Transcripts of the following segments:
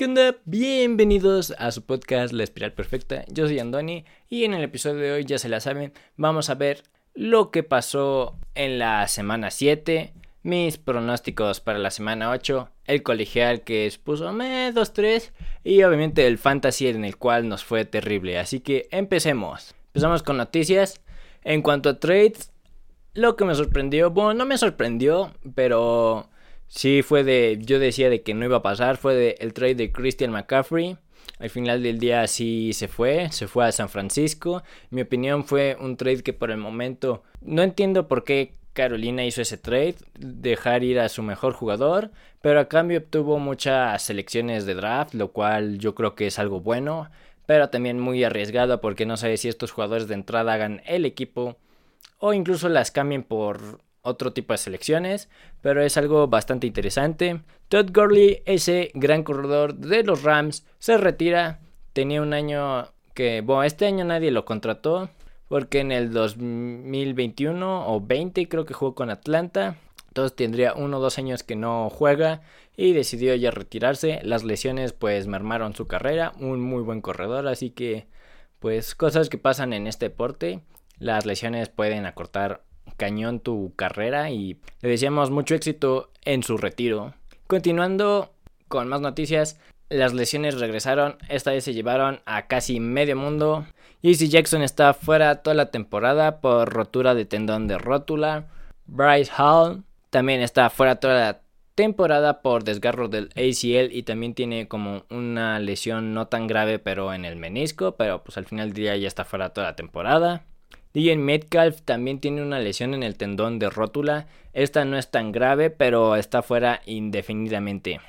¿qué onda? Bienvenidos a su podcast La Espiral Perfecta. Yo soy Andoni y en el episodio de hoy, ya se la saben, vamos a ver lo que pasó en la semana 7, mis pronósticos para la semana 8, el colegial que expuso me 2-3 y obviamente el fantasy en el cual nos fue terrible. Así que empecemos. Empezamos con noticias. En cuanto a trades, lo que me sorprendió, bueno, no me sorprendió, pero sí fue de, yo decía de que no iba a pasar, fue de el trade de Christian McCaffrey. Al final del día sí se fue, se fue a San Francisco. Mi opinión fue un trade que por el momento no entiendo por qué Carolina hizo ese trade, dejar ir a su mejor jugador, pero a cambio obtuvo muchas selecciones de draft, lo cual yo creo que es algo bueno, pero también muy arriesgado porque no sé si estos jugadores de entrada hagan el equipo o incluso las cambien por otro tipo de selecciones, pero es algo bastante interesante. Todd Gurley, ese gran corredor de los Rams, se retira. Tenía un año que, bueno, este año nadie lo contrató, porque en el 2021 o 20 creo que jugó con Atlanta. Entonces tendría uno o dos años que no juega y decidió ya retirarse. Las lesiones pues mermaron su carrera, un muy buen corredor, así que pues cosas que pasan en este deporte. Las lesiones pueden acortar cañón tu carrera y le deseamos mucho éxito en su retiro. Continuando con más noticias, las lesiones regresaron, esta vez se llevaron a casi medio mundo. JC Jackson está fuera toda la temporada por rotura de tendón de rótula. Bryce Hall también está fuera toda la temporada por desgarro del ACL y también tiene como una lesión no tan grave pero en el menisco, pero pues al final del día ya está fuera toda la temporada. DJ Metcalf también tiene una lesión en el tendón de rótula. Esta no es tan grave, pero está fuera indefinidamente.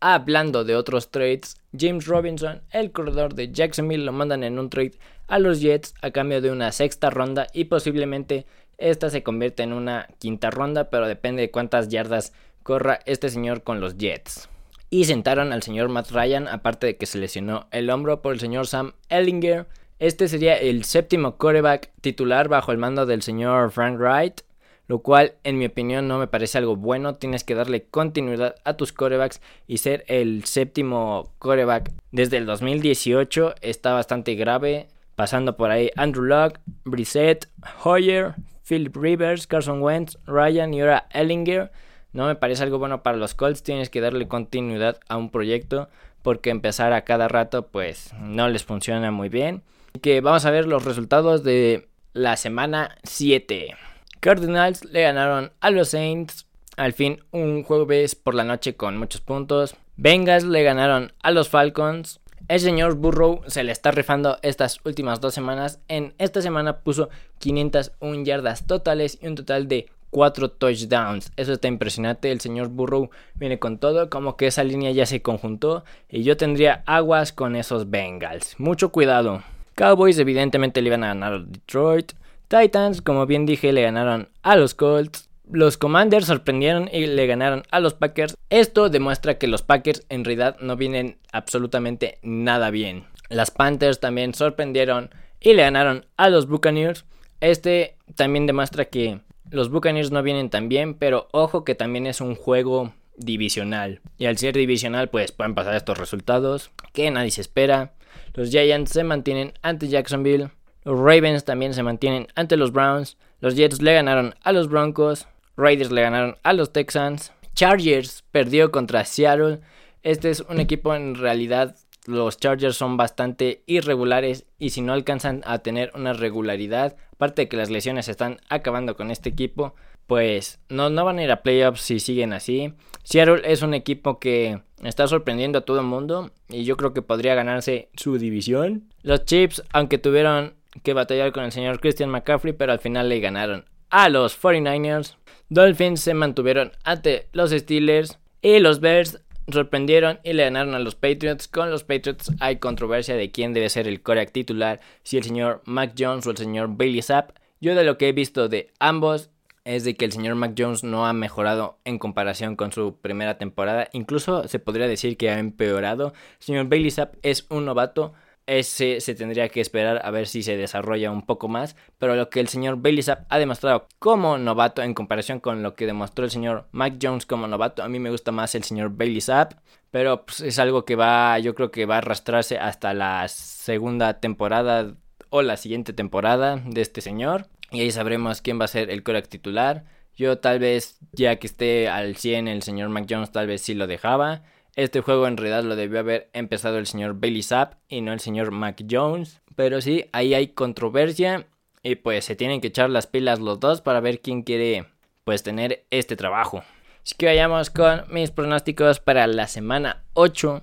Hablando de otros trades, James Robinson, el corredor de Jacksonville, lo mandan en un trade a los Jets a cambio de una sexta ronda y posiblemente esta se convierta en una quinta ronda, pero depende de cuántas yardas corra este señor con los Jets. Y sentaron al señor Matt Ryan, aparte de que se lesionó el hombro por el señor Sam Ellinger, este sería el séptimo coreback titular bajo el mando del señor Frank Wright, lo cual en mi opinión no me parece algo bueno. Tienes que darle continuidad a tus corebacks y ser el séptimo coreback desde el 2018 está bastante grave. Pasando por ahí Andrew Luck, Brissett, Hoyer, Philip Rivers, Carson Wentz, Ryan y ahora Ellinger. No me parece algo bueno para los Colts. Tienes que darle continuidad a un proyecto porque empezar a cada rato pues no les funciona muy bien que vamos a ver los resultados de la semana 7. Cardinals le ganaron a los Saints. Al fin un jueves por la noche con muchos puntos. Bengals le ganaron a los Falcons. El señor Burrow se le está rifando estas últimas dos semanas. En esta semana puso 501 yardas totales y un total de 4 touchdowns. Eso está impresionante. El señor Burrow viene con todo. Como que esa línea ya se conjuntó. Y yo tendría aguas con esos Bengals. Mucho cuidado. Cowboys evidentemente le iban a ganar a Detroit. Titans, como bien dije, le ganaron a los Colts. Los Commanders sorprendieron y le ganaron a los Packers. Esto demuestra que los Packers en realidad no vienen absolutamente nada bien. Las Panthers también sorprendieron y le ganaron a los Buccaneers. Este también demuestra que los Buccaneers no vienen tan bien, pero ojo que también es un juego divisional. Y al ser divisional, pues pueden pasar estos resultados que nadie se espera. Los Giants se mantienen ante Jacksonville. Los Ravens también se mantienen ante los Browns. Los Jets le ganaron a los Broncos. Raiders le ganaron a los Texans. Chargers perdió contra Seattle. Este es un equipo en realidad los Chargers son bastante irregulares y si no alcanzan a tener una regularidad, aparte de que las lesiones están acabando con este equipo, pues no, no van a ir a playoffs si siguen así. Seattle es un equipo que está sorprendiendo a todo el mundo y yo creo que podría ganarse su división. Los Chiefs, aunque tuvieron que batallar con el señor Christian McCaffrey, pero al final le ganaron a los 49ers. Dolphins se mantuvieron ante los Steelers y los Bears sorprendieron y le ganaron a los Patriots. Con los Patriots hay controversia de quién debe ser el coreback titular, si el señor Mac Jones o el señor Bailey Zapp. Yo de lo que he visto de ambos es de que el señor Mac Jones no ha mejorado en comparación con su primera temporada. Incluso se podría decir que ha empeorado. El señor Bailey Zapp es un novato, ese se tendría que esperar a ver si se desarrolla un poco más. Pero lo que el señor Bailey Zapp ha demostrado como novato en comparación con lo que demostró el señor Mike Jones como novato, a mí me gusta más el señor Bailey Zapp. Pero pues, es algo que va, yo creo que va a arrastrarse hasta la segunda temporada o la siguiente temporada de este señor. Y ahí sabremos quién va a ser el coreback titular. Yo tal vez, ya que esté al 100 el señor Mike Jones, tal vez sí lo dejaba. Este juego en realidad lo debió haber empezado el señor Bailey Zapp y no el señor Mac Jones. Pero sí, ahí hay controversia y pues se tienen que echar las pilas los dos para ver quién quiere pues tener este trabajo. Así que vayamos con mis pronósticos para la semana 8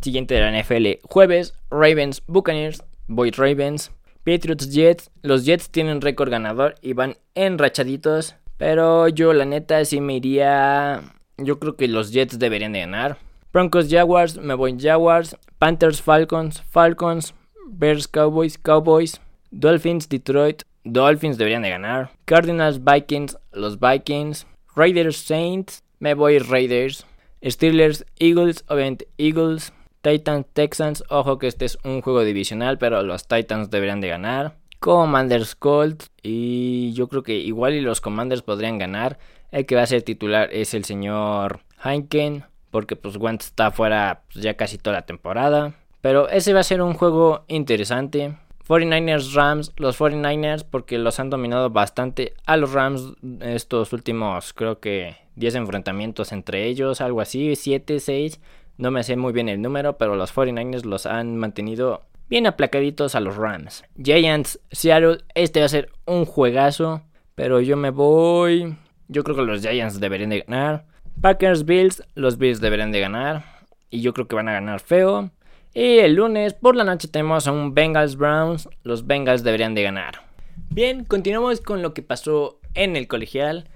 siguiente de la NFL. Jueves, Ravens, Buccaneers, Boyd Ravens, Patriots, Jets. Los Jets tienen récord ganador y van enrachaditos. Pero yo la neta sí me iría... Yo creo que los Jets deberían de ganar. Broncos Jaguars, me voy Jaguars. Panthers Falcons, Falcons. Bears Cowboys, Cowboys. Dolphins Detroit, Dolphins deberían de ganar. Cardinals Vikings, los Vikings. Raiders Saints, me voy Raiders. Steelers Eagles, obviamente Eagles. Titans Texans, ojo que este es un juego divisional, pero los Titans deberían de ganar. Commanders Colts y yo creo que igual y los Commanders podrían ganar. El que va a ser titular es el señor Heineken porque pues Wentz está fuera pues, ya casi toda la temporada. Pero ese va a ser un juego interesante. 49ers Rams, los 49ers porque los han dominado bastante a los Rams estos últimos creo que 10 enfrentamientos entre ellos, algo así, 7, 6, no me sé muy bien el número, pero los 49ers los han mantenido bien aplacaditos a los Rams. Giants Seattle, este va a ser un juegazo, pero yo me voy, yo creo que los Giants deberían de ganar. Packers Bills, los Bills deberían de ganar. Y yo creo que van a ganar feo. Y el lunes por la noche tenemos a un Bengals Browns. Los Bengals deberían de ganar. Bien, continuamos con lo que pasó en el colegial.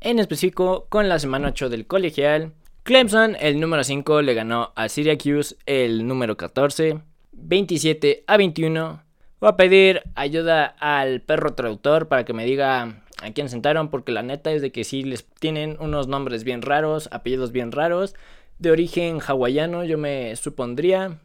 En específico con la semana 8 del colegial. Clemson, el número 5, le ganó a Syracuse, el número 14. 27 a 21. Voy a pedir ayuda al perro traductor para que me diga a quién sentaron, porque la neta es de que sí les tienen unos nombres bien raros, apellidos bien raros, de origen hawaiano, yo me supondría.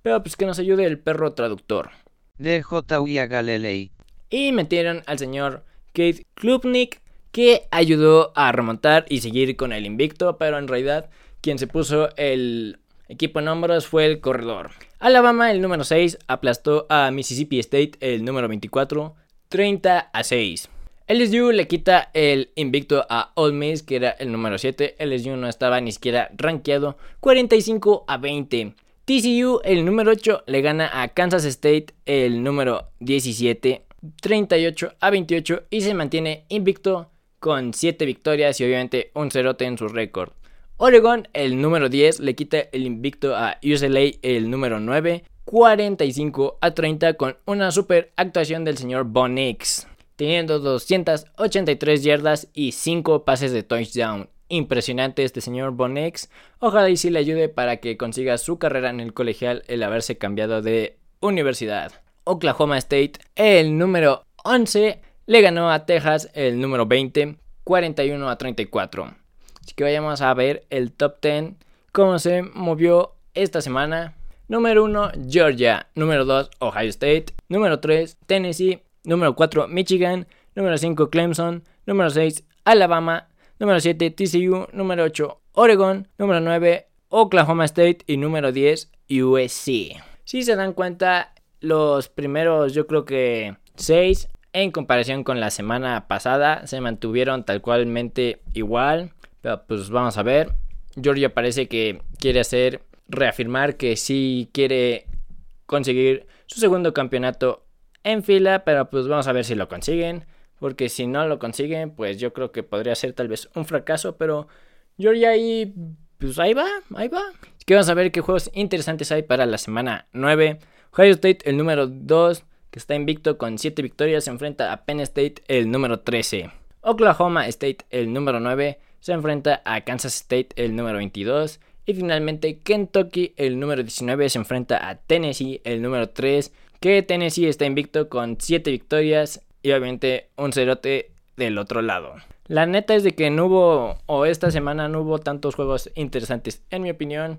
Pero pues que nos ayude el perro traductor. De J. Galilei. Y metieron al señor Keith Klubnik, que ayudó a remontar y seguir con el invicto, pero en realidad quien se puso el equipo en hombros fue el corredor. Alabama, el número 6, aplastó a Mississippi State, el número 24, 30 a 6. LSU le quita el invicto a Ole Miss, que era el número 7. LSU no estaba ni siquiera rankeado. 45 a 20. TCU, el número 8, le gana a Kansas State, el número 17. 38 a 28 y se mantiene invicto con 7 victorias y obviamente un cerote en su récord. Oregon, el número 10, le quita el invicto a UCLA, el número 9, 45 a 30 con una super actuación del señor Bonix teniendo 283 yardas y 5 pases de touchdown. Impresionante este señor Bonex. Ojalá y sí le ayude para que consiga su carrera en el colegial el haberse cambiado de universidad. Oklahoma State, el número 11, le ganó a Texas el número 20, 41 a 34. Así que vayamos a ver el top 10, cómo se movió esta semana. Número 1, Georgia. Número 2, Ohio State. Número 3, Tennessee. Número 4, Michigan. Número 5, Clemson. Número 6, Alabama. Número 7, TCU. Número 8, Oregon. Número 9, Oklahoma State. Y número 10, USC. Si se dan cuenta, los primeros, yo creo que 6 en comparación con la semana pasada se mantuvieron tal cualmente igual. Pero pues vamos a ver. Georgia parece que quiere hacer, reafirmar que sí quiere conseguir su segundo campeonato en fila, pero pues vamos a ver si lo consiguen. Porque si no lo consiguen, pues yo creo que podría ser tal vez un fracaso, pero Georgia ahí, pues ahí va, ahí va. Que vamos a ver qué juegos interesantes hay para la semana 9. Ohio State, el número 2, que está invicto con 7 victorias, se enfrenta a Penn State, el número 13. Oklahoma State, el número 9, se enfrenta a Kansas State, el número 22. Y finalmente Kentucky, el número 19, se enfrenta a Tennessee, el número 3 que Tennessee está invicto con 7 victorias y obviamente un cerote del otro lado. La neta es de que no hubo, o esta semana no hubo tantos juegos interesantes, en mi opinión.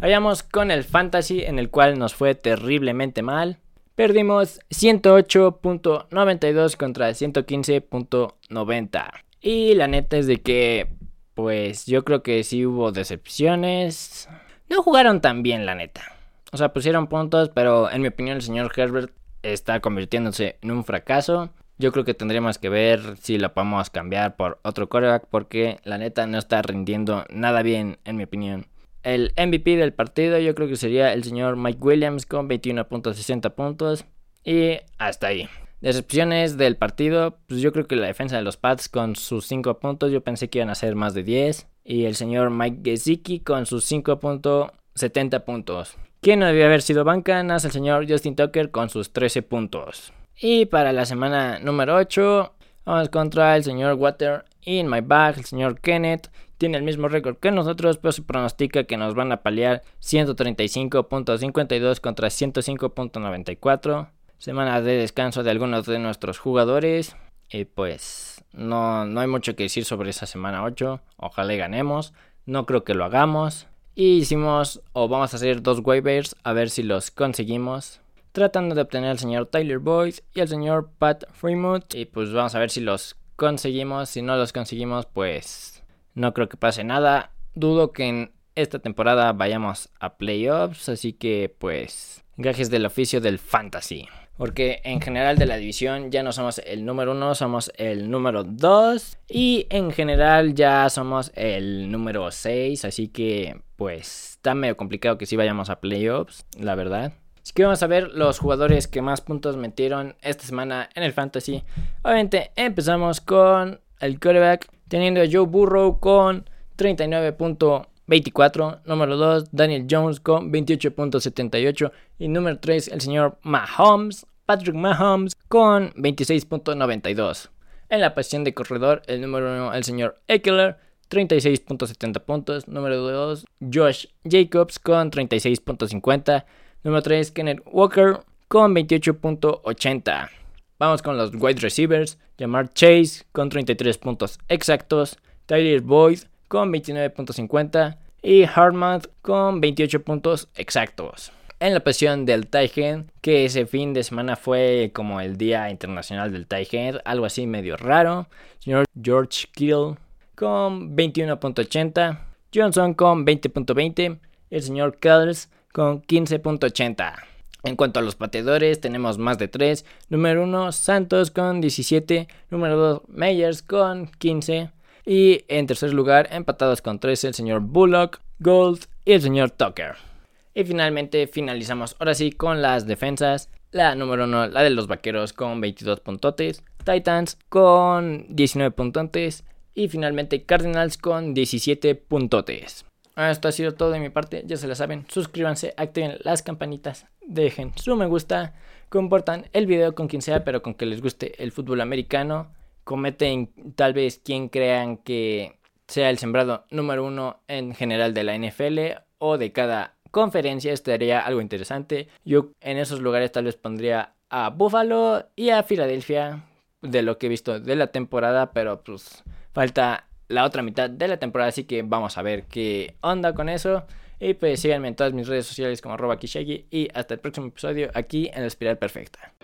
Vayamos con el Fantasy, en el cual nos fue terriblemente mal. Perdimos 108.92 contra 115.90. Y la neta es de que, pues yo creo que sí hubo decepciones. No jugaron tan bien, la neta. O sea, pusieron puntos, pero en mi opinión el señor Herbert está convirtiéndose en un fracaso. Yo creo que tendríamos que ver si lo podemos cambiar por otro coreback porque la neta no está rindiendo nada bien, en mi opinión. El MVP del partido yo creo que sería el señor Mike Williams con 21.60 puntos. Y hasta ahí. Decepciones del partido, pues yo creo que la defensa de los Pats con sus 5 puntos, yo pensé que iban a ser más de 10. Y el señor Mike Gesicki con sus 5.70 puntos. ¿Quién no debía haber sido bancanas? El señor Justin Tucker con sus 13 puntos. Y para la semana número 8, vamos contra el señor Water in my bag, el señor Kenneth. Tiene el mismo récord que nosotros, pero se pronostica que nos van a paliar 135.52 contra 105.94. Semana de descanso de algunos de nuestros jugadores. Y pues no, no hay mucho que decir sobre esa semana 8. Ojalá ganemos. No creo que lo hagamos. Y hicimos o vamos a hacer dos waivers a ver si los conseguimos. Tratando de obtener al señor Tyler Boyd y al señor Pat Fremont. Y pues vamos a ver si los conseguimos. Si no los conseguimos, pues no creo que pase nada. Dudo que en esta temporada vayamos a playoffs. Así que pues gajes del oficio del fantasy. Porque en general de la división ya no somos el número uno, somos el número 2. Y en general ya somos el número 6. Así que pues está medio complicado que si vayamos a playoffs, la verdad. Así que vamos a ver los jugadores que más puntos metieron esta semana en el fantasy. Obviamente empezamos con el quarterback, teniendo a Joe Burrow con 39.24. Número 2, Daniel Jones con 28.78. Y número 3, el señor Mahomes, Patrick Mahomes con 26.92. En la posición de corredor, el número 1, el señor Eckler 36.70 puntos. Número 2, Josh Jacobs con 36.50. Número 3, Kenneth Walker con 28.80. Vamos con los wide receivers. Jamar Chase con 33 puntos exactos. Tyler Boyd con 29.50. Y Hartman con 28 puntos exactos. En la posición del tight que ese fin de semana fue como el Día Internacional del tight algo así medio raro. Señor George Kittle con 21.80. Johnson con 20.20. El señor Kells con 15.80. En cuanto a los pateadores, tenemos más de 3. Número 1, Santos con 17. Número 2, Meyers con 15. Y en tercer lugar, empatados con 13, el señor Bullock, Gold y el señor Tucker. Y finalmente finalizamos ahora sí con las defensas. La número 1, la de los vaqueros con 22 puntotes. Titans con 19 puntotes. Y finalmente Cardinals con 17 puntotes. Esto ha sido todo de mi parte, ya se lo saben. Suscríbanse, activen las campanitas, dejen su me gusta, comportan el video con quien sea, pero con que les guste el fútbol americano. Cometen tal vez quien crean que sea el sembrado número uno en general de la NFL o de cada conferencia. Estaría algo interesante. Yo en esos lugares tal vez pondría a Buffalo y a Filadelfia de lo que he visto de la temporada, pero pues falta la otra mitad de la temporada, así que vamos a ver qué onda con eso. Y pues síganme en todas mis redes sociales como arroba y hasta el próximo episodio aquí en la Espiral Perfecta.